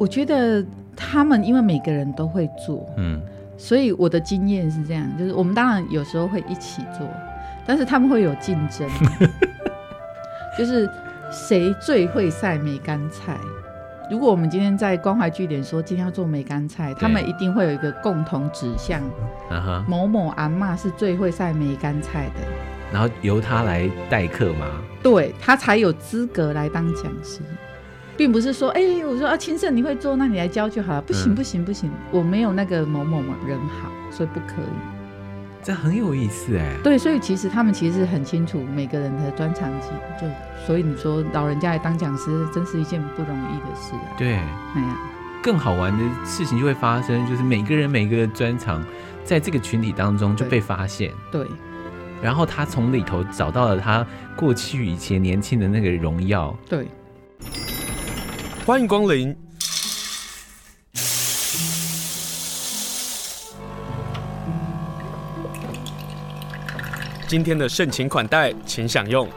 我觉得他们因为每个人都会做，嗯，所以我的经验是这样，就是我们当然有时候会一起做，但是他们会有竞争，就是谁最会晒梅干菜。如果我们今天在关怀据点说今天要做梅干菜，他们一定会有一个共同指向，某某阿妈是最会晒梅干菜的，然后由他来代课吗？对，他才有资格来当讲师。并不是说，哎、欸，我说啊，清盛你会做，那你来教就好了。不行，不行，不行，我没有那个某某某人好，所以不可以。这很有意思哎。对，所以其实他们其实很清楚每个人的专长级，就所以你说老人家来当讲师，真是一件不容易的事啊。对，哎呀，更好玩的事情就会发生，就是每个人每个专长，在这个群体当中就被发现。对。然后他从里头找到了他过去以前年轻的那个荣耀。对。欢迎光临。今天的盛情款待，请享用。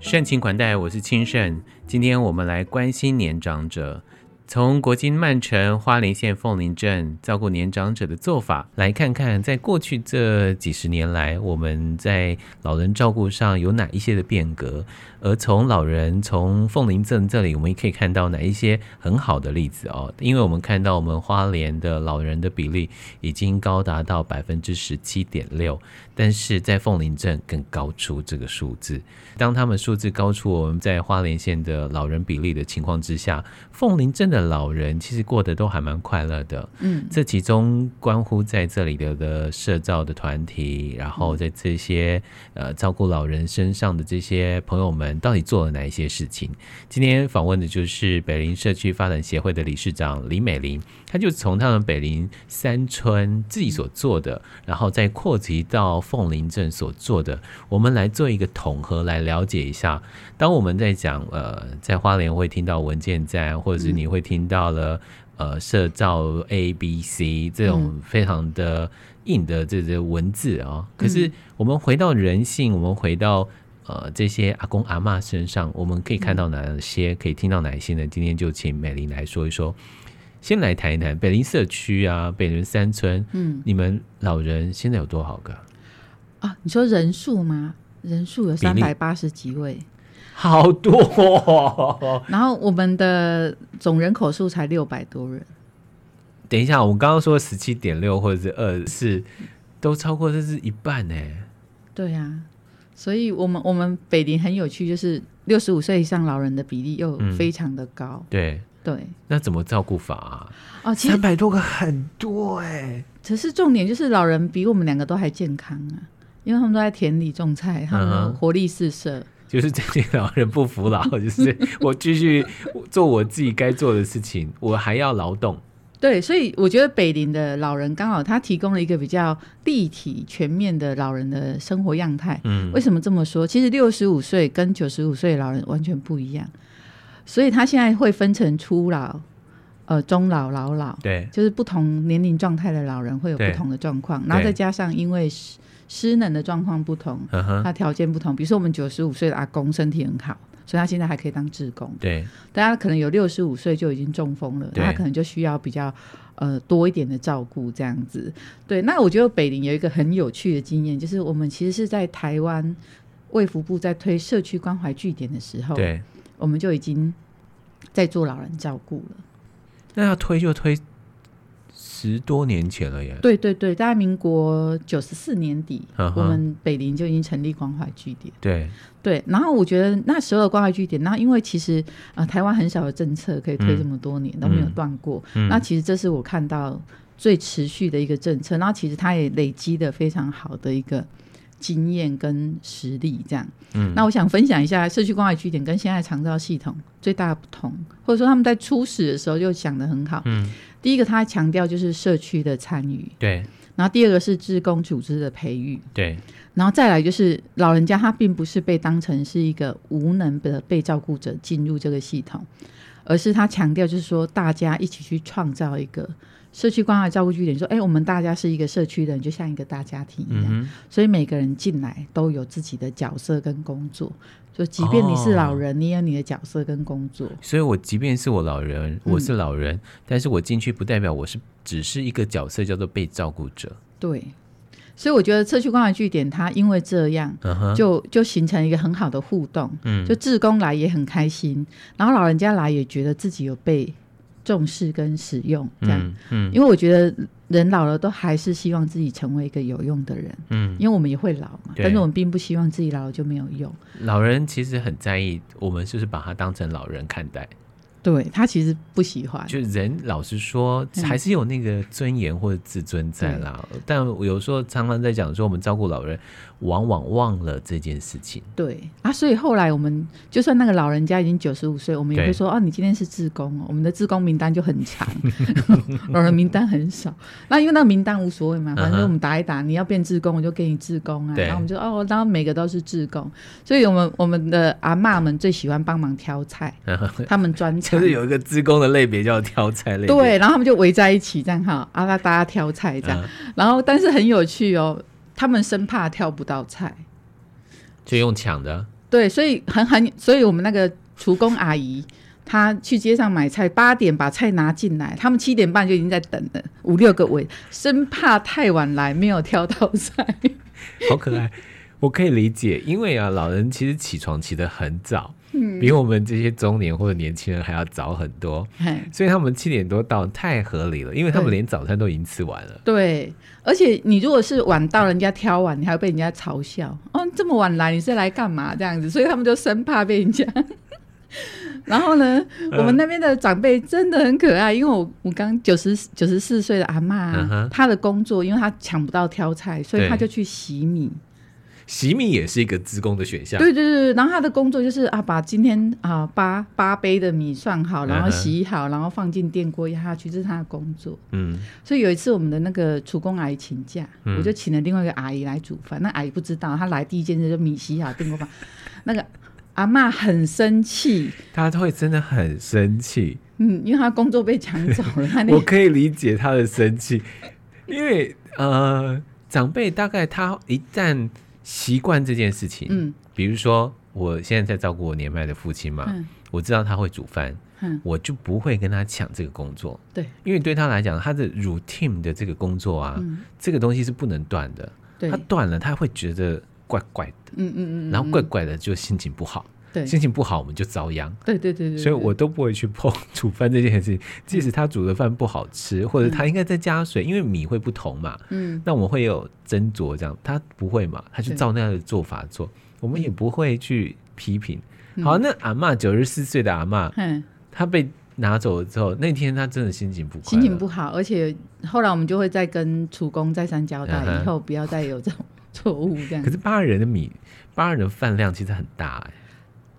盛情款待，我是清盛。今天我们来关心年长者。从国金、曼城花莲县凤林镇照顾年长者的做法，来看看在过去这几十年来，我们在老人照顾上有哪一些的变革。而从老人从凤林镇这里，我们也可以看到哪一些很好的例子哦。因为我们看到我们花莲的老人的比例已经高达到百分之十七点六，但是在凤林镇更高出这个数字。当他们数字高出我们在花莲县的老人比例的情况之下，凤林镇的老人其实过得都还蛮快乐的。嗯，这其中关乎在这里的的社造的团体，然后在这些呃照顾老人身上的这些朋友们。到底做了哪一些事情？今天访问的就是北林社区发展协会的理事长李美玲，她就从他们北林三村自己所做的，然后再扩及到凤林镇所做的，我们来做一个统合，来了解一下。当我们在讲呃，在花莲会听到文件站，或者是你会听到了呃社造 A B C 这种非常的硬的这些文字啊、哦，可是我们回到人性，我们回到。呃，这些阿公阿妈身上，我们可以看到哪些，可以听到哪些呢？今天就请美玲来说一说。先来谈一谈北林社区啊，北林三村，嗯，你们老人现在有多少个？啊，你说人数吗？人数有三百八十几位，好多哦。然后我们的总人口数才六百多人。等一下，我刚刚说十七点六或者是二四，都超过这是一半呢。对呀、啊。所以，我们我们北林很有趣，就是六十五岁以上老人的比例又非常的高。嗯、对对，那怎么照顾法啊？哦，三百多个很多哎、欸。可是重点就是老人比我们两个都还健康啊，因为他们都在田里种菜，他们活力四射。嗯、就是这些老人不服老，就是我继续做我自己该做的事情，我还要劳动。对，所以我觉得北林的老人刚好他提供了一个比较立体、全面的老人的生活样态。嗯，为什么这么说？其实六十五岁跟九十五岁老人完全不一样，所以他现在会分成初老、呃中老、老老。对，就是不同年龄状态的老人会有不同的状况，然后再加上因为失失能的状况不同，他条件不同。比如说我们九十五岁的阿公身体很好。所以他现在还可以当志工，对。大家可能有六十五岁就已经中风了，他可能就需要比较呃多一点的照顾这样子。对，那我觉得北林有一个很有趣的经验，就是我们其实是在台湾卫福部在推社区关怀据点的时候，对，我们就已经在做老人照顾了。那要推就推。十多年前了耶！对对对，大概民国九十四年底我们北林就已经成立关怀据点。对对，然后我觉得那时候的关怀据点，那因为其实啊、呃，台湾很少的政策可以推这么多年、嗯、都没有断过、嗯。那其实这是我看到最持续的一个政策。那其实它也累积的非常好的一个经验跟实力，这样。嗯。那我想分享一下社区关怀据点跟现在长照系统最大的不同，或者说他们在初始的时候就想的很好。嗯。第一个，他强调就是社区的参与，对。然后第二个是职工组织的培育，对。然后再来就是老人家他并不是被当成是一个无能的被照顾者进入这个系统，而是他强调就是说大家一起去创造一个社区关怀照顾据点说，哎、欸，我们大家是一个社区的人，就像一个大家庭一样，嗯、所以每个人进来都有自己的角色跟工作。就即便你是老人，哦、你也有你的角色跟工作。所以我即便是我老人，我是老人，嗯、但是我进去不代表我是只是一个角色，叫做被照顾者。对。所以我觉得社区关怀据点，它因为这样，就就形成一个很好的互动。嗯，就志工来也很开心，然后老人家来也觉得自己有被重视跟使用，这样。嗯，因为我觉得人老了都还是希望自己成为一个有用的人。嗯，因为我们也会老嘛，但是我们并不希望自己老了就没有用。老人其实很在意，我们就是把他当成老人看待。对，他其实不喜欢，就人老实说，还是有那个尊严或者自尊在啦。嗯、但我有时候常常在讲说，我们照顾老人。往往忘了这件事情。对啊，所以后来我们就算那个老人家已经九十五岁，我们也会说：“哦，你今天是志工哦。”我们的志工名单就很长，老人名单很少。那因为那个名单无所谓嘛，反正我们打一打，你要变志工，我就给你志工啊。然后我们就哦，然后每个都是志工，所以我们我们的阿嬷们最喜欢帮忙挑菜，他们专长 就是有一个职工的类别叫挑菜类。对，然后他们就围在一起这样哈，啊，大家挑菜这样。然后但是很有趣哦。他们生怕挑不到菜，就用抢的。对，所以很很，所以我们那个厨工阿姨，她去街上买菜，八点把菜拿进来，他们七点半就已经在等了，五六个位，生怕太晚来没有挑到菜。好可爱，我可以理解，因为啊，老人其实起床起得很早。比我们这些中年或者年轻人还要早很多，嗯、所以他们七点多到太合理了，因为他们连早餐都已经吃完了。对，而且你如果是晚到，人家挑完，你还会被人家嘲笑。哦，这么晚来，你是来干嘛？这样子，所以他们就生怕被人家。然后呢，我们那边的长辈真的很可爱，因为我我刚九十九十四岁的阿嬷，她、嗯、的工作，因为她抢不到挑菜，所以她就去洗米。洗米也是一个职工的选项。对对对，然后他的工作就是啊，把今天啊八八杯的米算好，然后洗好，嗯、然后放进电锅压下去，这是他的工作。嗯，所以有一次我们的那个厨工阿姨请假，嗯、我就请了另外一个阿姨来煮饭。那阿姨不知道，她来第一件事就米洗好，电锅放。那个阿妈很生气，她会真的很生气。嗯，因为她工作被抢走了。那 我可以理解她的生气，因为呃，长辈大概他一旦。习惯这件事情，嗯，比如说我现在在照顾我年迈的父亲嘛，嗯，我知道他会煮饭，嗯，我就不会跟他抢这个工作，对，因为对他来讲，他的 routine 的这个工作啊，嗯，这个东西是不能断的，对，他断了他会觉得怪怪的，嗯嗯嗯，然后怪怪的就心情不好。对，心情不好我们就遭殃。对对对对，所以我都不会去碰煮饭这件事情。即使他煮的饭不好吃，或者他应该再加水，因为米会不同嘛。嗯，那我们会有斟酌这样，他不会嘛？他就照那样的做法做，我们也不会去批评。好，那阿嬷九十四岁的阿嬷，嗯，他被拿走了之后，那天他真的心情不心情不好，而且后来我们就会再跟厨工再三交代，以后不要再有这种 错误这样。可是八人的米，八人的饭量其实很大哎。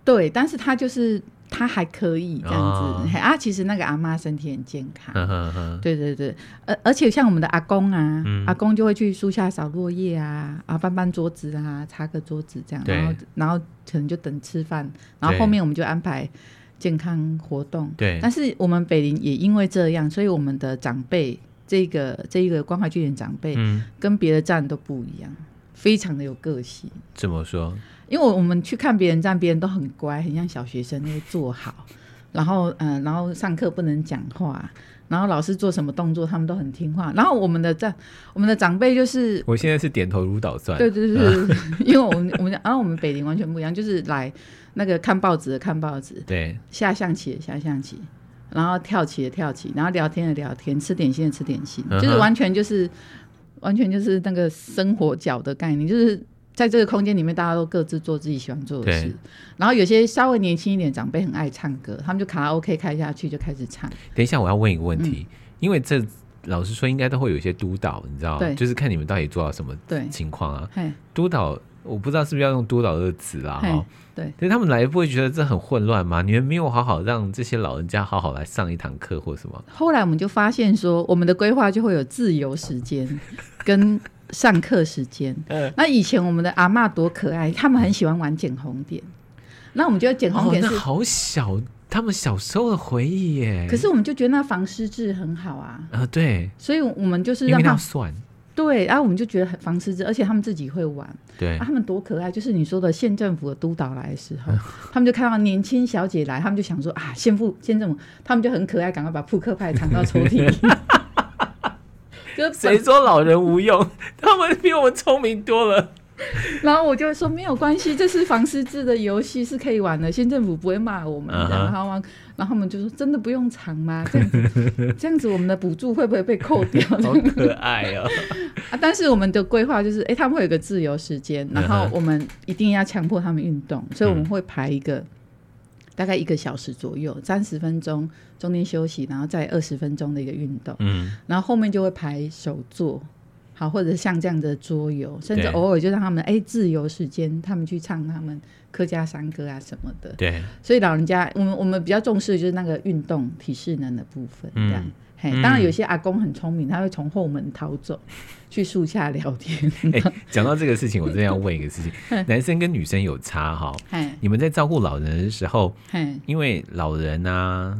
对，但是他就是他还可以这样子、哦、啊。其实那个阿妈身体很健康，呵呵呵对对对。而而且像我们的阿公啊，嗯、阿公就会去树下扫落叶啊，啊搬搬桌子啊，擦个桌子这样。对然后然后可能就等吃饭，然后后面我们就安排健康活动。对。但是我们北林也因为这样，所以我们的长辈这个这一个关怀据点长辈，嗯、跟别的站都不一样，非常的有个性。怎么说？因为我们去看别人站，别人都很乖，很像小学生，会坐好，然后嗯、呃，然后上课不能讲话，然后老师做什么动作，他们都很听话。然后我们的站，我们的长辈就是，我现在是点头如捣蒜。对对对，因为我们我们然后、啊、我们北林完全不一样，就是来那个看报纸的看报纸，对，下象棋的下象棋，然后跳棋的跳棋，然后聊天的聊天，吃点心的吃点心，嗯、就是完全就是完全就是那个生活角的概念，就是。在这个空间里面，大家都各自做自己喜欢做的事。对然后有些稍微年轻一点长辈很爱唱歌，他们就卡拉 OK 开下去就开始唱。等一下，我要问一个问题，嗯、因为这老实说应该都会有一些督导，你知道就是看你们到底做到什么情况啊？对督导，我不知道是不是要用督导这个词啦？哈，对，所以他们来不会觉得这很混乱吗？你们没有好好让这些老人家好好来上一堂课或什么？后来我们就发现说，我们的规划就会有自由时间跟。上课时间，嗯、那以前我们的阿嬷多可爱，他们很喜欢玩剪红点，那我们觉得剪红点是、哦、好小他们小时候的回忆耶。可是我们就觉得那防失智很好啊。啊、呃，对。所以我们就是让他算。对，然后我们就觉得很防失智，而且他们自己会玩。对、啊，他们多可爱！就是你说的县政府的督导来的时候，他们就看到年轻小姐来，他们就想说啊，县府县政府，他们就很可爱，赶快把扑克牌藏到抽屉里。谁说老人无用？他们比我们聪明多了。然后我就说没有关系，这是防失智的游戏，是可以玩的。县政府不会骂我们，uh -huh. 然后，然后他们就说真的不用藏吗？这样子，这样子我们的补助会不会被扣掉？好可爱哦！啊，但是我们的规划就是，哎，他们会有个自由时间，然后我们一定要强迫他们运动，uh -huh. 所以我们会排一个大概一个小时左右，三十分钟中间休息，然后再二十分钟的一个运动。嗯、uh 然后后面就会排手作。好，或者像这样的桌游，甚至偶尔就让他们哎自由时间，他们去唱他们客家山歌啊什么的。对，所以老人家，我们我们比较重视的就是那个运动体适能的部分。这样，嗯、嘿，当然有些阿公很聪明，他会从后门逃走，去树下聊天。哎，讲到这个事情，我真的要问一个事情：男生跟女生有差哈？你们在照顾老人的时候，因为老人啊。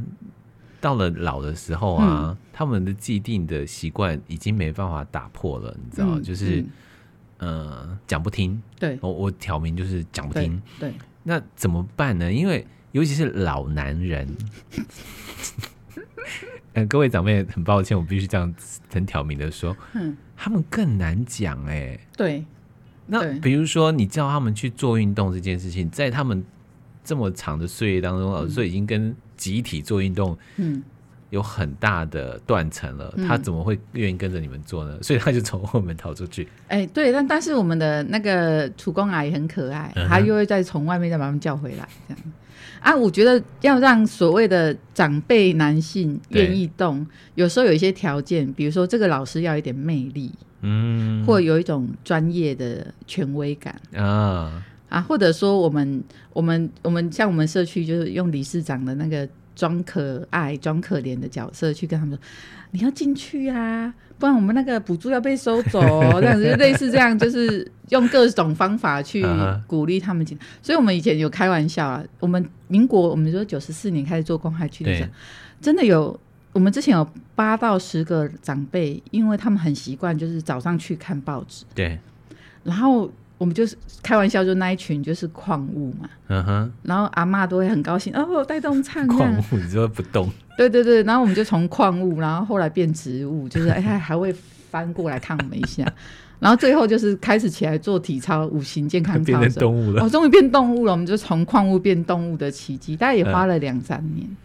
到了老的时候啊，嗯、他们的既定的习惯已经没办法打破了，你知道，嗯、就是，嗯、呃，讲不听。对，我我挑明就是讲不听。对。对，那怎么办呢？因为尤其是老男人，嗯，各位长辈，很抱歉，我必须这样很挑明的说，嗯，他们更难讲哎、欸。对，那比如说你叫他们去做运动这件事情，在他们这么长的岁月当中，老师说已经跟集体做运动，嗯，有很大的断层了、嗯。他怎么会愿意跟着你们做呢？所以他就从后门逃出去。哎、欸，对，但但是我们的那个楚公阿姨很可爱，嗯、他又会再从外面再把他们叫回来，这样啊。我觉得要让所谓的长辈男性愿意动，有时候有一些条件，比如说这个老师要一点魅力，嗯，或有一种专业的权威感啊。啊，或者说我们我们我们像我们社区就是用理事长的那个装可爱、装可怜的角色去跟他们说，你要进去啊，不然我们那个补助要被收走，这样子类似这样，就是用各种方法去 鼓励他们进。所以我们以前有开玩笑啊，我们民国我们说九十四年开始做公害区的时候，真的有我们之前有八到十个长辈，因为他们很习惯就是早上去看报纸，对，然后。我们就是开玩笑，就那一群就是矿物嘛，嗯哼，然后阿妈都会很高兴哦，带动唱矿物，你说不动？对对对，然后我们就从矿物，然后后来变植物，就是哎，还会翻过来看我们一下，然后最后就是开始起来做体操，五行健康操，变成动物了，哦，终于变动物了，我们就从矿物变动物的奇迹，大概也花了两三年，嗯，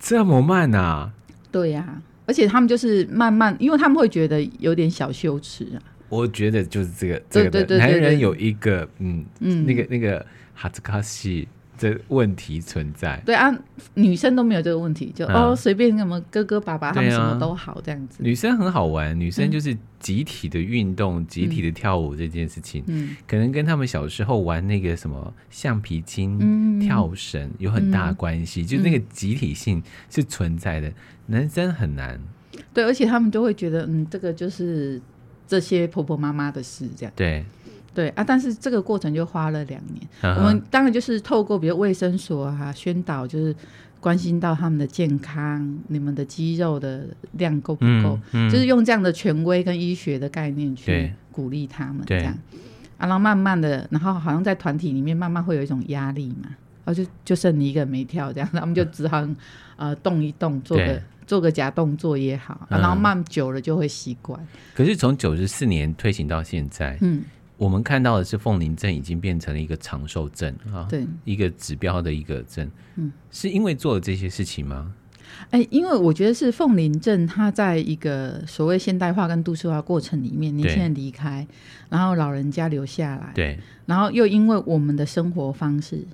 这么慢啊？对呀，啊，而且他们就是慢慢，因为他们会觉得有点小羞耻啊。我觉得就是这个这个的男人有一个嗯嗯那个那个哈兹卡西的问题存在。对啊，女生都没有这个问题，就、嗯、哦随便什么哥哥爸爸他们什么都好这样子。女生很好玩，女生就是集体的运动、嗯、集体的跳舞这件事情，嗯，可能跟他们小时候玩那个什么橡皮筋、嗯、跳绳有很大的关系、嗯，就那个集体性是存在的。男生很难。对，而且他们都会觉得嗯，这个就是。这些婆婆妈妈的事，这样对对啊，但是这个过程就花了两年。Uh -huh. 我们当然就是透过比如卫生所啊宣导，就是关心到他们的健康，你们的肌肉的量够不够，嗯嗯，就是用这样的权威跟医学的概念去鼓励他们这样。啊，然后慢慢的，然后好像在团体里面慢慢会有一种压力嘛，然后就就剩你一个没跳这样，他们就只好呃动一动，做个。做个假动作也好，嗯、然后慢久了就会习惯。可是从九十四年推行到现在，嗯，我们看到的是凤林镇已经变成了一个长寿镇啊，对，一个指标的一个镇，嗯，是因为做了这些事情吗？哎、欸，因为我觉得是凤林镇，它在一个所谓现代化跟都市化过程里面，年轻人离开，然后老人家留下来，对，然后又因为我们的生活方式。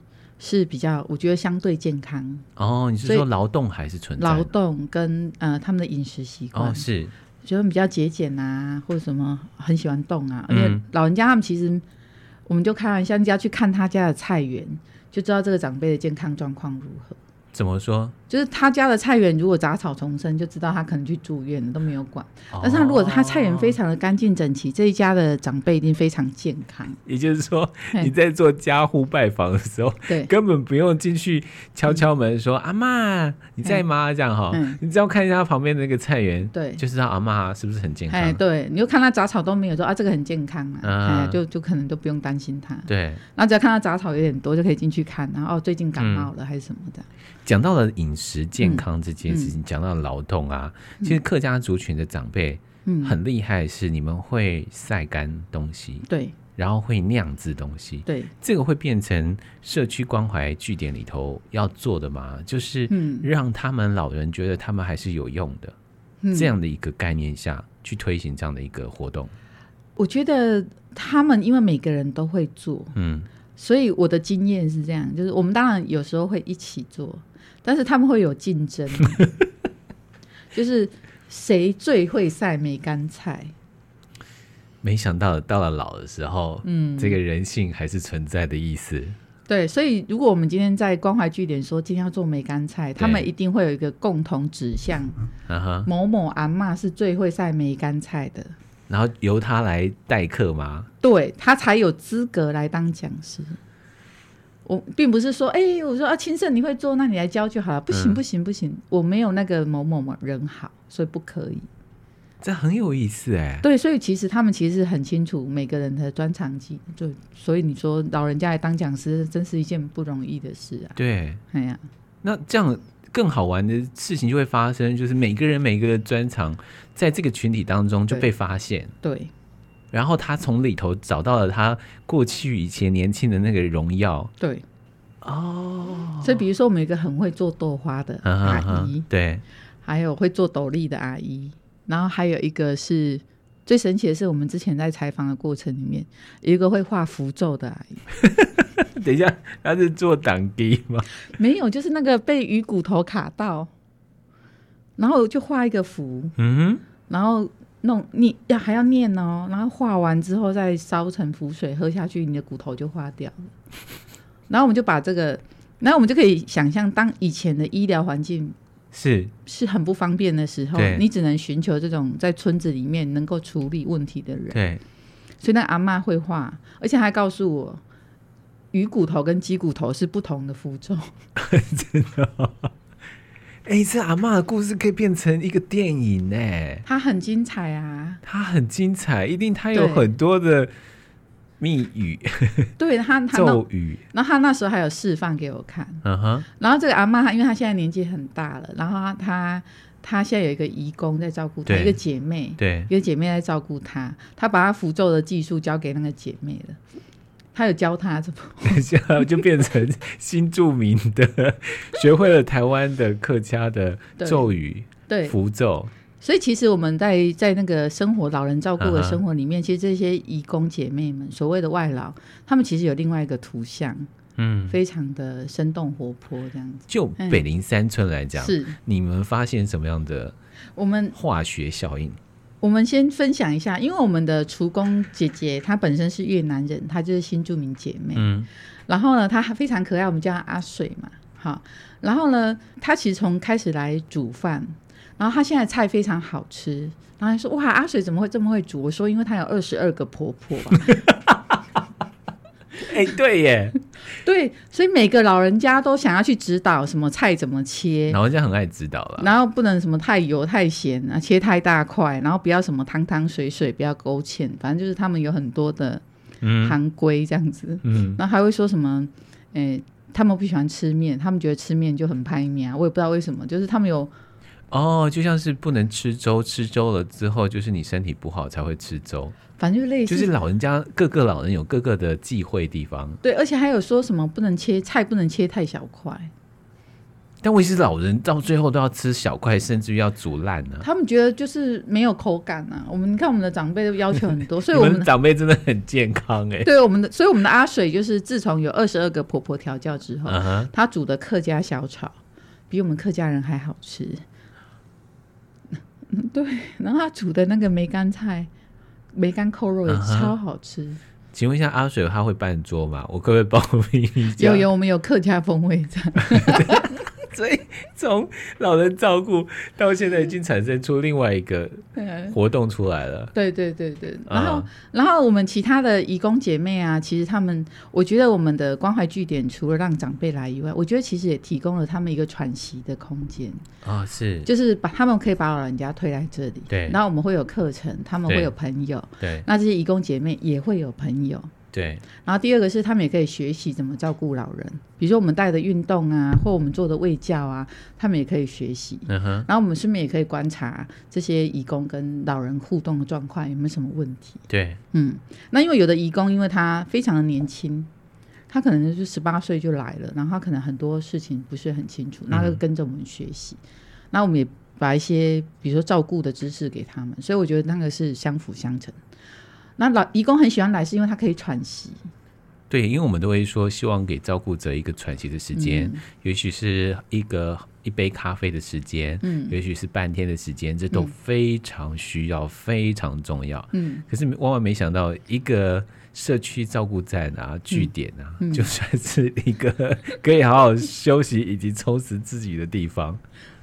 是比较，我觉得相对健康哦。你是说劳动还是存在？劳动跟呃他们的饮食习惯、哦、是，觉得比较节俭啊，或者什么很喜欢动啊。而且老人家他们其实，我们就开玩笑，你只要去看他家的菜园，就知道这个长辈的健康状况如何。怎么说？就是他家的菜园如果杂草丛生，就知道他可能去住院了，都没有管。哦、但是他如果他菜园非常的干净整齐，这一家的长辈一定非常健康。也就是说，你在做家户拜访的时候，对，根本不用进去敲敲门说、嗯、阿妈你在吗？这样哈，嗯、你只要看一下他旁边的那个菜园，对，就知道阿妈是不是很健康。哎，对，你就看他杂草都没有说啊，这个很健康啊，就就可能都不用担心他。对，然后只要看到杂草有点多，就可以进去看，然后哦，最近感冒了、嗯、还是什么的。讲到了饮食健康这件事情，讲、嗯、到劳动啊，嗯、其实客家族群的长辈，嗯，很厉害，是你们会晒干东西，对、嗯，然后会酿制东西，对，这个会变成社区关怀据点里头要做的吗？就是让他们老人觉得他们还是有用的，嗯、这样的一个概念下去推行这样的一个活动。我觉得他们因为每个人都会做，嗯，所以我的经验是这样，就是我们当然有时候会一起做。但是他们会有竞争，就是谁最会晒梅干菜。没想到到了老的时候，嗯，这个人性还是存在的意思。对，所以如果我们今天在关怀据点说今天要做梅干菜，他们一定会有一个共同指向，啊、某某阿嬷是最会晒梅干菜的，然后由他来代课吗？对，他才有资格来当讲师。我并不是说，哎、欸，我说啊，青盛你会做，那你来教就好了。不行，不行，不行，我没有那个某某某人好，所以不可以。这很有意思哎。对，所以其实他们其实很清楚每个人的专长技，就所以你说老人家来当讲师，真是一件不容易的事啊。对，哎呀，那这样更好玩的事情就会发生，就是每个人每个的专长在这个群体当中就被发现。对。对然后他从里头找到了他过去以前年轻的那个荣耀。对，哦，所以比如说我们有一个很会做豆花的阿姨，啊、对，还有会做斗笠的阿姨，然后还有一个是最神奇的是，我们之前在采访的过程里面，有一个会画符咒的阿姨。等一下，他是做挡机吗？没有，就是那个被鱼骨头卡到，然后就画一个符，嗯哼，然后。弄你要还要念哦，然后化完之后再烧成符水喝下去，你的骨头就化掉了。然后我们就把这个，然后我们就可以想象，当以前的医疗环境是是很不方便的时候，你只能寻求这种在村子里面能够处理问题的人。对，所以那阿妈会画，而且还告诉我，鱼骨头跟鸡骨头是不同的符咒。真的哦。哎，这阿妈的故事可以变成一个电影呢。它很精彩啊！它很精彩，一定它有很多的密语。对，他他咒语。然后他那时候还有示范给我看。嗯哼。然后这个阿妈，她因为她现在年纪很大了，然后她她她现在有一个姨公在照顾她，一个姐妹，对，一个姐妹在照顾她。她把她符咒的技术交给那个姐妹了。他有教他怎么，等一下就变成新著名的，学会了台湾的客家的 咒语，对。符咒。所以其实我们在在那个生活老人照顾的生活里面，其实这些义工姐妹们，所谓的外劳，他们其实有另外一个图像，嗯，非常的生动活泼这样子。就北林三村来讲，是。你们发现什么样的我们化学效应？我们先分享一下，因为我们的厨工姐姐她本身是越南人，她就是新住民姐妹。嗯，然后呢，她非常可爱，我们叫她阿水嘛。好，然后呢，她其实从开始来煮饭，然后她现在菜非常好吃。然后她说：“哇，阿水怎么会这么会煮？”我说：“因为她有二十二个婆婆。” 哎、欸，对耶，对，所以每个老人家都想要去指导什么菜怎么切，老人家很爱指导了，然后不能什么太油太咸啊，切太大块，然后不要什么汤汤水水，不要勾芡，反正就是他们有很多的行规这样子，嗯，然后还会说什么，哎、欸，他们不喜欢吃面，他们觉得吃面就很拍面啊，我也不知道为什么，就是他们有。哦，就像是不能吃粥，吃粥了之后，就是你身体不好才会吃粥。反正就类似，就是老人家各个老人有各个的忌讳地方。对，而且还有说什么不能切菜，不能切太小块。但为什么老人到最后都要吃小块，甚至于要煮烂呢？他们觉得就是没有口感啊。我们你看，我们的长辈都要求很多，所以我们，们长辈真的很健康哎、欸。对，我们的，所以我们的阿水就是自从有二十二个婆婆调教之后，她、uh huh. 煮的客家小炒比我们客家人还好吃。对，然后他煮的那个梅干菜、梅干扣肉也超好吃。Uh huh. 请问一下，阿水他会办桌吗？我可不可以报名一下？有有，我们有客家风味这样。所以从老人照顾到现在，已经产生出另外一个活动出来了。对对对对，然后、嗯、然后我们其他的义工姐妹啊，其实他们，我觉得我们的关怀据点除了让长辈来以外，我觉得其实也提供了他们一个喘息的空间啊、哦，是，就是把他们可以把老人家推来这里，对，然后我们会有课程，他们会有朋友，对，那这些义工姐妹也会有朋友。对，然后第二个是他们也可以学习怎么照顾老人，比如说我们带的运动啊，或我们做的卫教啊，他们也可以学习。嗯哼。然后我们顺便也可以观察这些义工跟老人互动的状况有没有什么问题。对，嗯，那因为有的义工因为他非常的年轻，他可能就是十八岁就来了，然后他可能很多事情不是很清楚，那就跟着我们学习。那、嗯、我们也把一些比如说照顾的知识给他们，所以我觉得那个是相辅相成。那老义工很喜欢来，是因为他可以喘息。对，因为我们都会说，希望给照顾者一个喘息的时间，嗯、也许是一个一杯咖啡的时间，嗯，也许是半天的时间，这都非常需要，嗯、非常重要。嗯，可是万万没想到，一个社区照顾站啊，据点啊，嗯、就算是一个可以好好休息以及充实自己的地方。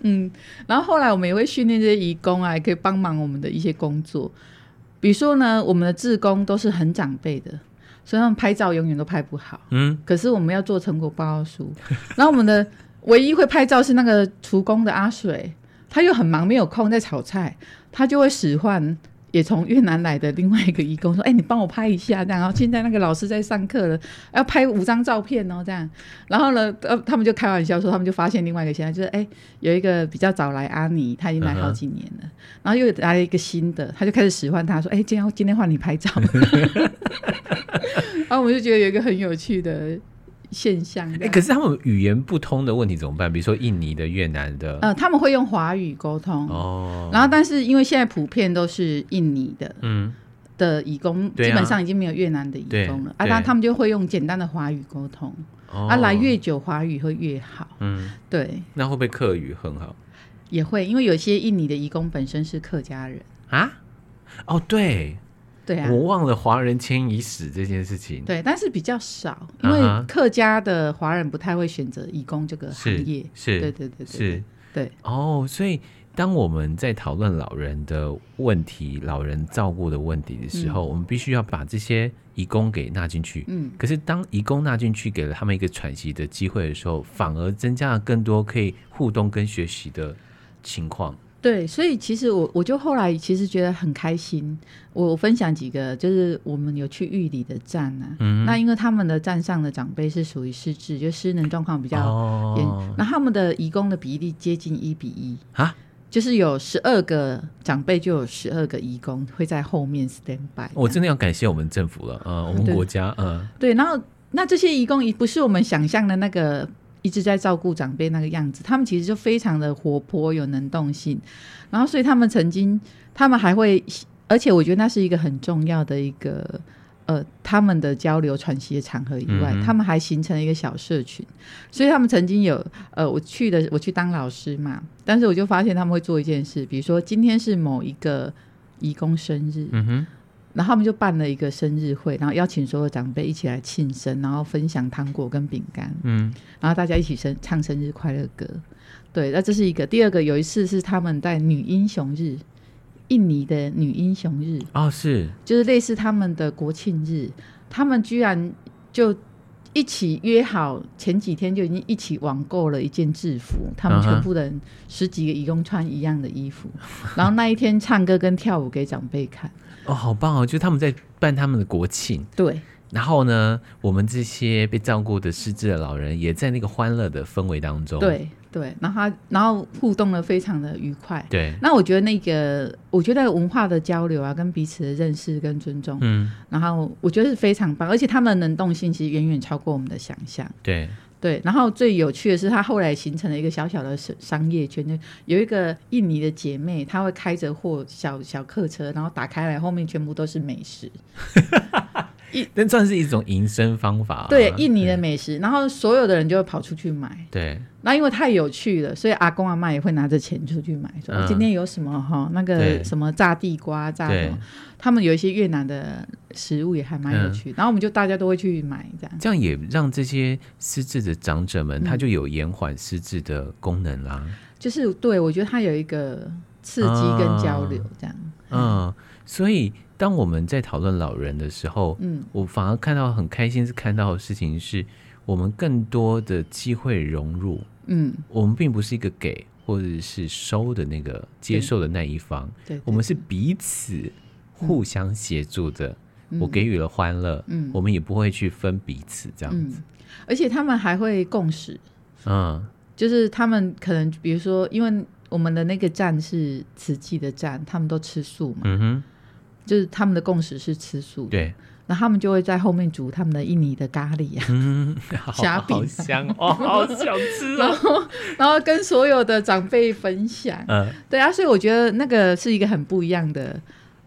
嗯，然后后来我们也会训练这些义工啊，也可以帮忙我们的一些工作。比如说呢，我们的志工都是很长辈的，所以他们拍照永远都拍不好。嗯，可是我们要做成果报告书，然后我们的唯一会拍照是那个厨工的阿水，他又很忙没有空在炒菜，他就会使唤。也从越南来的另外一个义工说：“哎、欸，你帮我拍一下，这样。然后现在那个老师在上课了，要拍五张照片哦，这样。然后呢，呃，他们就开玩笑说，他们就发现另外一个现在就是，哎、欸，有一个比较早来阿尼，他已经来好几年了。Uh. 然后又来了一个新的，他就开始使唤他说：，哎、欸，今天今天换你拍照。然后我们就觉得有一个很有趣的。”现象哎、欸，可是他们语言不通的问题怎么办？比如说印尼的、越南的，呃，他们会用华语沟通哦。然后，但是因为现在普遍都是印尼的，嗯，的义工、啊、基本上已经没有越南的义工了啊。那他们就会用简单的华语沟通，哦、啊，来越久华语会越好。嗯，对。那会不会客语很好？也会，因为有些印尼的义工本身是客家人啊。哦，对。对啊，我忘了华人迁移史这件事情。对，但是比较少，因为客家的华人不太会选择义工这个行业。是，对对对对，是，对。哦，所以当我们在讨论老人的问题、老人照顾的问题的时候，嗯、我们必须要把这些义工给纳进去。嗯。可是当义工纳进去，给了他们一个喘息的机会的时候，反而增加了更多可以互动跟学习的情况。对，所以其实我我就后来其实觉得很开心。我分享几个，就是我们有去玉里的站啊，嗯、那因为他们的站上的长辈是属于失智，就失能状况比较严，哦，那他们的移工的比例接近一比一啊，就是有十二个长辈就有十二个移工会在后面 stand by。我真的要感谢我们政府了，呃，我们国家，嗯，对，然后那这些移工也不是我们想象的那个。一直在照顾长辈那个样子，他们其实就非常的活泼有能动性，然后所以他们曾经，他们还会，而且我觉得那是一个很重要的一个呃他们的交流喘息的场合以外，嗯，他们还形成了一个小社群，所以他们曾经有呃我去的我去当老师嘛，但是我就发现他们会做一件事，比如说今天是某一个义工生日，嗯哼。然后他们就办了一个生日会，然后邀请所有长辈一起来庆生，然后分享糖果跟饼干，嗯，然后大家一起生唱生日快乐歌。对，那这是一个。第二个，有一次是他们在女英雄日，印尼的女英雄日哦，是，就是类似他们的国庆日，他们居然就一起约好，前几天就已经一起网购了一件制服，他们全部人十几个移工穿一样的衣服，然后那一天唱歌跟跳舞给长辈看。哦，好棒哦！就是他们在办他们的国庆，对。然后呢，我们这些被照顾的失智的老人，也在那个欢乐的氛围当中，对对。然后他，然后互动的非常的愉快，对。那我觉得那个，我觉得文化的交流啊，跟彼此的认识跟尊重，嗯。然后我觉得是非常棒，而且他们的能动性其实远远超过我们的想象，对。对，然后最有趣的是，他后来形成了一个小小的商业圈，就有一个印尼的姐妹，她会开着货小小客车，然后打开来，后面全部都是美食。但算是一种营生方法、啊。对，印尼的美食，然后所有的人就会跑出去买。对，那因为太有趣了，所以阿公阿妈也会拿着钱出去买，说、嗯、今天有什么哈，那个什么炸地瓜、炸什么，他们有一些越南的食物也还蛮有趣、嗯，然后我们就大家都会去买这样。这样也让这些失智的长者们，他就有延缓失智的功能啦。嗯、就是对，我觉得他有一个刺激跟交流这样。嗯，嗯所以。当我们在讨论老人的时候，嗯，我反而看到很开心，是看到的事情是我们更多的机会融入，嗯，我们并不是一个给或者是收的那个接受的那一方，对，对，我们是彼此互相协助的。嗯、我给予了欢乐，嗯，我们也不会去分彼此这样子，嗯、而且他们还会共识，嗯，就是他们可能比如说，因为我们的那个站是慈济的站，他们都吃素嘛，嗯哼。就是他们的共识是吃素，对，然后他们就会在后面煮他们的印尼的咖喱啊，嗯，虾饼，好香哦，好想吃 然后，然后跟所有的长辈分享，嗯，对啊，所以我觉得那个是一个很不一样的。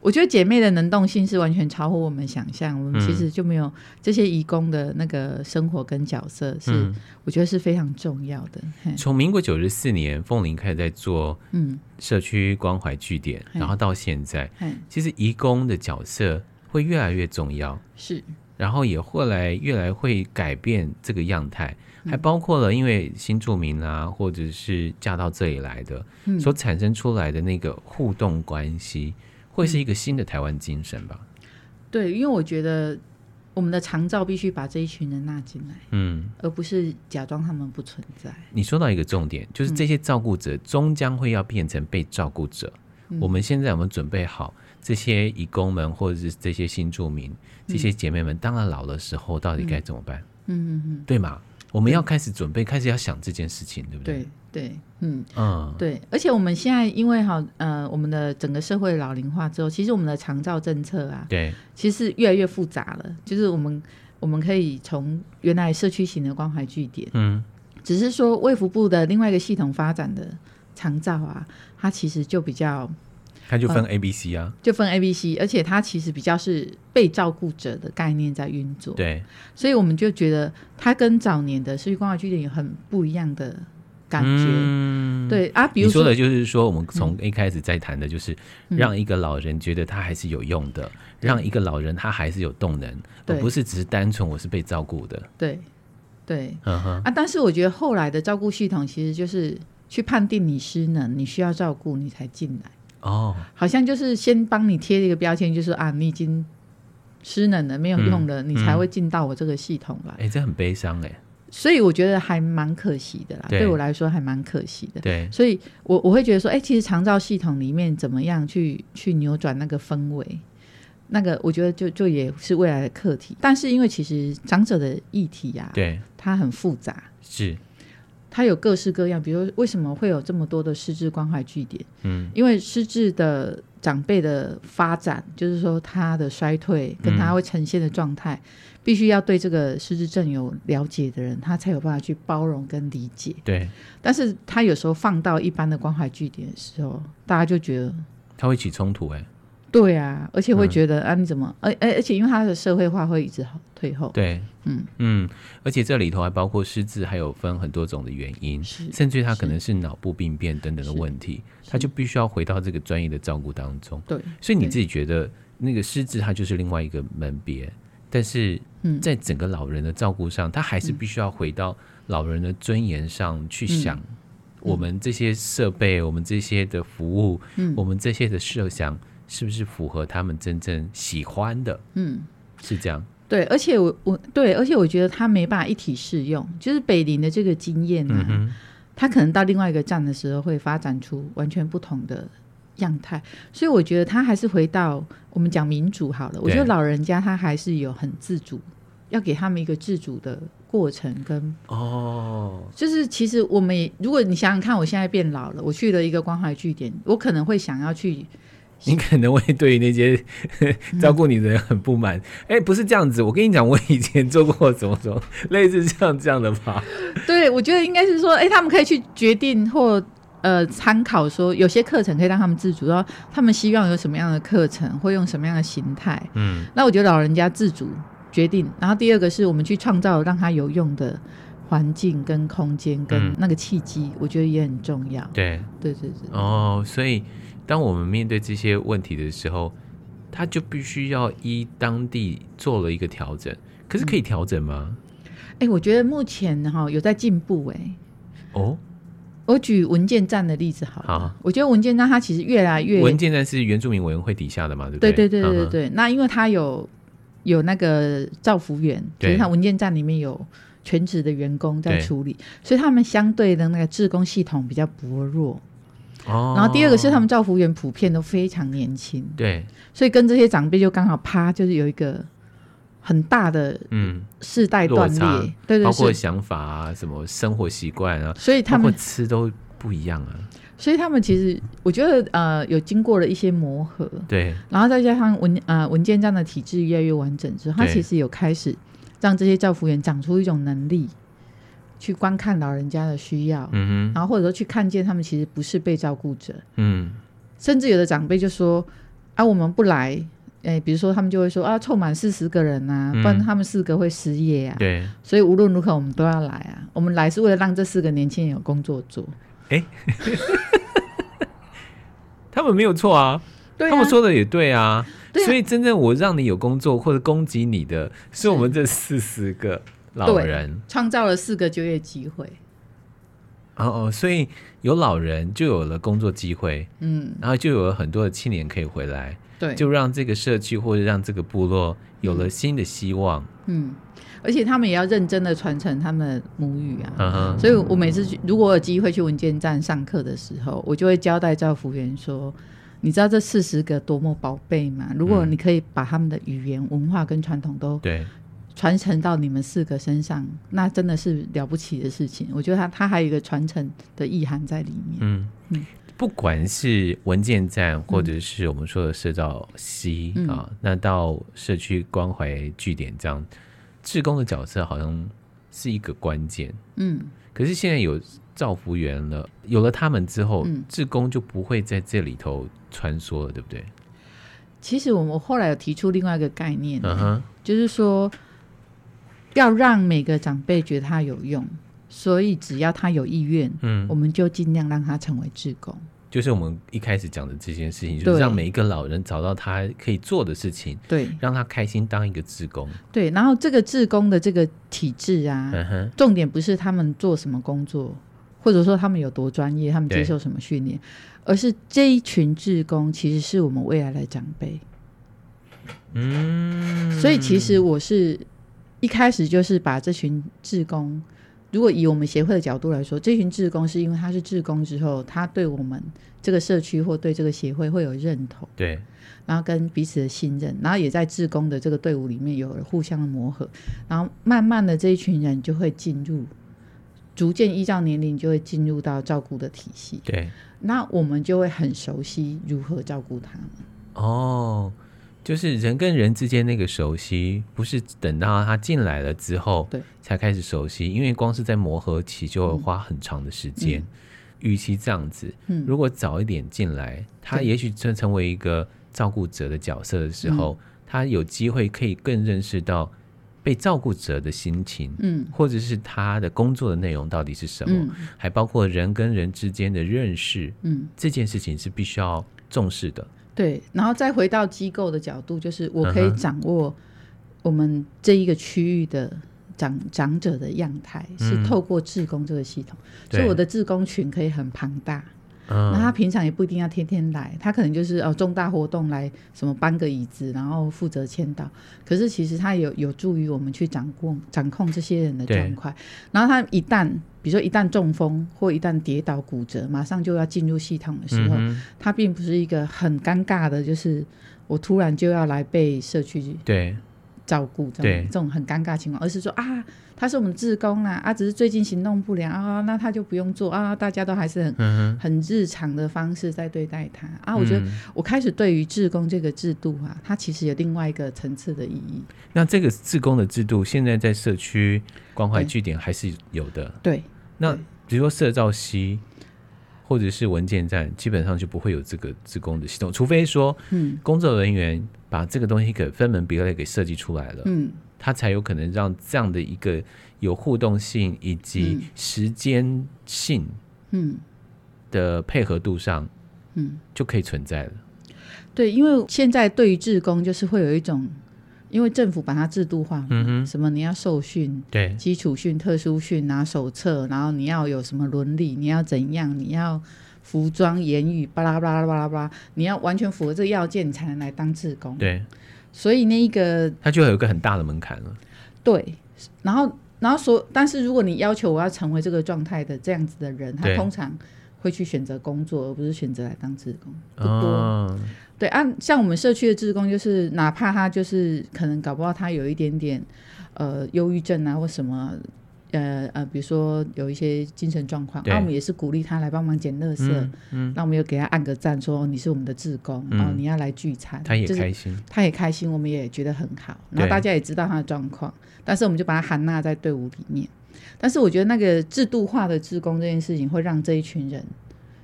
我觉得姐妹的能动性是完全超乎我们想象，我们其实就没有这些义工的那个生活跟角色，是我觉得是非常重要的。从民国九十四年凤林开始在做嗯。社区关怀据点，然后到现在，其实义工的角色会越来越重要，是，然后也后来越来会改变这个样态，还包括了因为新住民啊，或者是嫁到这里来的所产生出来的那个互动关系。会是一个新的台湾精神吧？对，因为我觉得我们的长照必须把这一群人纳进来，嗯，而不是假装他们不存在。你说到一个重点，就是这些照顾者终将会要变成被照顾者。嗯、我们现在有没有准备好这些义工们，或者是这些新住民、这些姐妹们，当了老的时候到底该怎么办？嗯嗯嗯，对吗？我们要开始准备，开始要想这件事情，对不对？对对，嗯嗯，对。而且我们现在因为哈呃，我们的整个社会老龄化之后，其实我们的长照政策啊，对，其实越来越复杂了。就是我们我们可以从原来社区型的关怀据点，嗯，只是说卫福部的另外一个系统发展的长照啊，它其实就比较。它就分 A、B、C 啊，就分 A、B、C，而且它其实比较是被照顾者的概念在运作。对，所以我们就觉得它跟早年的社区关怀据点有很不一样的感觉。嗯、对啊，比如说，的就是说，我们从一开始在谈的，就是让一个老人觉得他还是有用的，嗯、让一个老人他还是有动能，而不是只是单纯我是被照顾的。对，对，嗯哼。啊，但是我觉得后来的照顾系统其实就是去判定你失能，你需要照顾，你才进来。哦，好像就是先帮你贴一个标签，就是啊，你已经失能了，没有用了，嗯、你才会进到我这个系统来。哎、欸，这很悲伤哎。所以我觉得还蛮可惜的啦，对，对我来说还蛮可惜的。对，所以我我会觉得说，哎、欸，其实长照系统里面怎么样去去扭转那个氛围，那个我觉得就就也是未来的课题。但是因为其实长者的议题呀、啊，对，它很复杂，是。它有各式各样，比如为什么会有这么多的失智关怀据点？嗯，因为失智的长辈的发展，就是说他的衰退跟他会呈现的状态，嗯，必须要对这个失智症有了解的人，他才有办法去包容跟理解。对，但是他有时候放到一般的关怀据点的时候，大家就觉得他会起冲突，欸，哎。对啊，而且会觉得、嗯、啊，你怎么？而而而且，因为他的社会化会一直退后。对，嗯嗯，而且这里头还包括失智，还有分很多种的原因，甚至于他可能是脑部病变等等的问题，他就必须要回到这个专业的照顾当中。对，所以你自己觉得那个失智，它就是另外一个门别，但是在整个老人的照顾上，他还是必须要回到老人的尊严上去想，我们这些设备、嗯，我们这些的服务，嗯，我们这些的设想。是不是符合他们真正喜欢的？嗯，是这样。对，而且我我对，而且我觉得他没办法一体适用。就是北林的这个经验呢、啊嗯，他可能到另外一个站的时候会发展出完全不同的样态。所以我觉得他还是回到我们讲民主好了。我觉得老人家他还是有很自主，要给他们一个自主的过程跟哦，就是其实我们也，如果你想想看，我现在变老了，我去了一个关怀据点，我可能会想要去。你可能会对于那些照顾你的人很不满。哎、嗯欸，不是这样子，我跟你讲，我以前做过什么什么，类似这样这样的吧。对，我觉得应该是说，哎、欸，他们可以去决定或呃参考，说有些课程可以让他们自主，然后他们希望有什么样的课程，会用什么样的形态。嗯，那我觉得老人家自主决定，然后第二个是我们去创造让他有用的环境跟空间跟那个契机，嗯、我觉得也很重要。对，对对对。哦，所以当我们面对这些问题的时候，他就必须要依当地做了一个调整。可是可以调整吗？哎、我觉得目前哈有在进步哎、欸。哦。我举文件站的例子好了，好，我觉得文件站它其实越来越文件站是原住民委员会底下的嘛，对不对？对对对对对。那因为它有有那个造福员，就是它文件站里面有全职的员工在处理，所以他们相对的那个志工系统比较薄弱。哦。然后第二个是他们照服员普遍都非常年轻，对，所以跟这些长辈就刚好啪，就是有一个。很大的嗯。世代断裂，对，对对，包括想法啊，什么生活习惯啊，所以他们吃都不一样啊。所以他们其实我觉得呃有经过了一些磨合，对，然后再加上文呃文件站的体制越来越完整之后，他其实有开始让这些教服员长出一种能力，去观看老人家的需要，嗯哼，然后或者说去看见他们其实不是被照顾者，嗯，甚至有的长辈就说啊，我们不来。哎、欸，比如说他们就会说啊，凑满四十个人啊，不然他们四个会失业啊。对，所以无论如何我们都要来啊。我们来是为了让这四个年轻人有工作做。哎、欸，他们没有错啊，啊，他们说的也对啊，对啊。所以真正我让你有工作或者攻击你的是我们这四十个老人，创造了四个就业机会。哦哦，所以有老人就有了工作机会，嗯，然后就有了很多的青年可以回来。对，就让这个社区或者让这个部落有了新的希望。嗯，嗯，而且他们也要认真的传承他们的母语啊。所以我每次去，如果有机会去文件站上课的时候，我就会交代照服员说：“你知道这四十个多么宝贝吗？如果你可以把他们的语言、文化跟传统都对传承到你们四个身上，那真的是了不起的事情。我觉得他他还有一个传承的意涵在里面。嗯嗯。不管是文件站，或者是我们说的社造西、嗯、啊，那到社区关怀据点这样，志工的角色好像是一个关键。嗯，可是现在有造福员了，有了他们之后，志、嗯、工就不会在这里头穿梭了，对不对？其实我们后来有提出另外一个概念，嗯哼，就是说要让每个长辈觉得他有用。所以只要他有意愿，嗯，我们就尽量让他成为志工。就是我们一开始讲的这件事情，就是让每一个老人找到他可以做的事情，对，让他开心当一个志工。对，然后这个志工的这个体制啊，嗯，重点不是他们做什么工作，或者说他们有多专业，他们接受什么训练，而是这一群志工其实是我们未来的长辈。嗯，所以其实我是一开始就是把这群志工。如果以我们协会的角度来说，这群志工是因为他是志工之后，他对我们这个社区或对这个协会会有认同，对，然后跟彼此的信任，然后也在志工的这个队伍里面有了互相的磨合，然后慢慢的这一群人就会进入，逐渐依照年龄就会进入到照顾的体系，对，那我们就会很熟悉如何照顾他们。哦。就是人跟人之间那个熟悉，不是等到他进来了之后，对，才开始熟悉。因为光是在磨合期就会花很长的时间。嗯、与其这样子，嗯，如果早一点进来，他也许成成为一个照顾者的角色的时候，他有机会可以更认识到被照顾者的心情，嗯，或者是他的工作的内容到底是什么，嗯、还包括人跟人之间的认识，嗯，这件事情是必须要重视的。对，然后再回到机构的角度，就是我可以掌握我们这一个区域的长长者的样态，嗯，是透过志工这个系统，所以我的志工群可以很庞大。那、嗯、他平常也不一定要天天来，他可能就是哦重大活动来什么搬个椅子，然后负责签到。可是其实他有有助于我们去掌控掌控这些人的状况。然后他一旦比如说一旦中风或一旦跌倒骨折，马上就要进入系统的时候，嗯、他并不是一个很尴尬的，就是我突然就要来被社区对。照顾这种这种很尴尬情况，而是说啊，他是我们志工啊，啊，只是最近行动不良啊，那他就不用做啊，大家都还是很、嗯、很日常的方式在对待他啊。我觉得我开始对于志工这个制度啊，它其实有另外一个层次的意义。那这个志工的制度，现在在社区关怀据点还是有的。对，那比如说社造西或者是文件站，基本上就不会有这个志工的系统，除非说，嗯，工作人员。把这个东西给分门别类给设计出来了，嗯，它才有可能让这样的一个有互动性以及时间性，嗯，的配合度上，嗯，就可以存在了。对，因为现在对于志工就是会有一种，因为政府把它制度化，嗯哼，什么你要受训，对，基础训、特殊训拿手册，然后你要有什么伦理，你要怎样，你要服装、言语，巴拉巴拉巴拉巴拉，你要完全符合这个要件，你才能来当志工。对，所以那一个，他就有一个很大的门槛了。对，然后然后所，但是如果你要求我要成为这个状态的这样子的人，他通常会去选择工作，而不是选择来当志工，不多。哦对，按、啊、像我们社区的志工，就是哪怕他就是可能搞不好他有一点点呃忧郁症啊或什么呃呃，比如说有一些精神状况，那、啊、我们也是鼓励他来帮忙捡垃圾，嗯，嗯，那我们又给他按个赞，说你是我们的志工，嗯、哦，你要来聚餐，他也开心，他也开心，我们也觉得很好，然后大家也知道他的状况，但是我们就把他含纳在队伍里面，但是我觉得那个制度化的志工这件事情会让这一群人。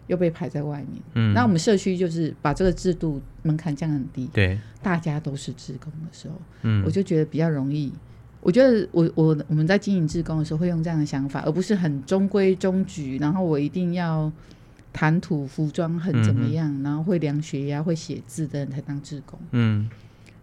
又被排在外面，嗯，那我们社区就是把这个制度门槛降很低，对，大家都是志工的时候，嗯，我就觉得比较容易。我觉得我我我们在经营志工的时候会用这样的想法，而不是很中规中矩，然后我一定要谈吐服装很怎么样，嗯、然后会量血压、会写字的人才当志工，嗯，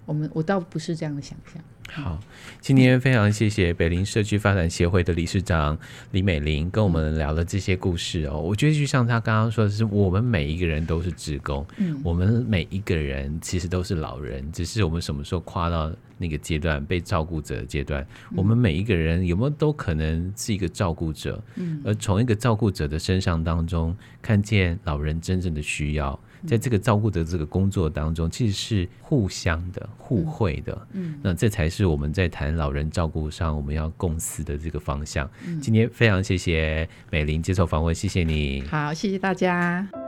我们我倒不是这样的想象。好，今天非常谢谢北林社区发展协会的理事长李美玲跟我们聊了这些故事哦。我觉得就像他刚刚说的是，我们每一个人都是职工，嗯，我们每一个人其实都是老人，只是我们什么时候跨到那个阶段，被照顾者的阶段，我们每一个人有没有都可能是一个照顾者，嗯，而从一个照顾者的身上当中，看见老人真正的需要。在这个照顾的这个工作当中，其实是互相的、互惠的。嗯，那这才是我们在谈老人照顾上我们要共思的这个方向。嗯，今天非常谢谢美玲接受访问，谢谢你。好，谢谢大家。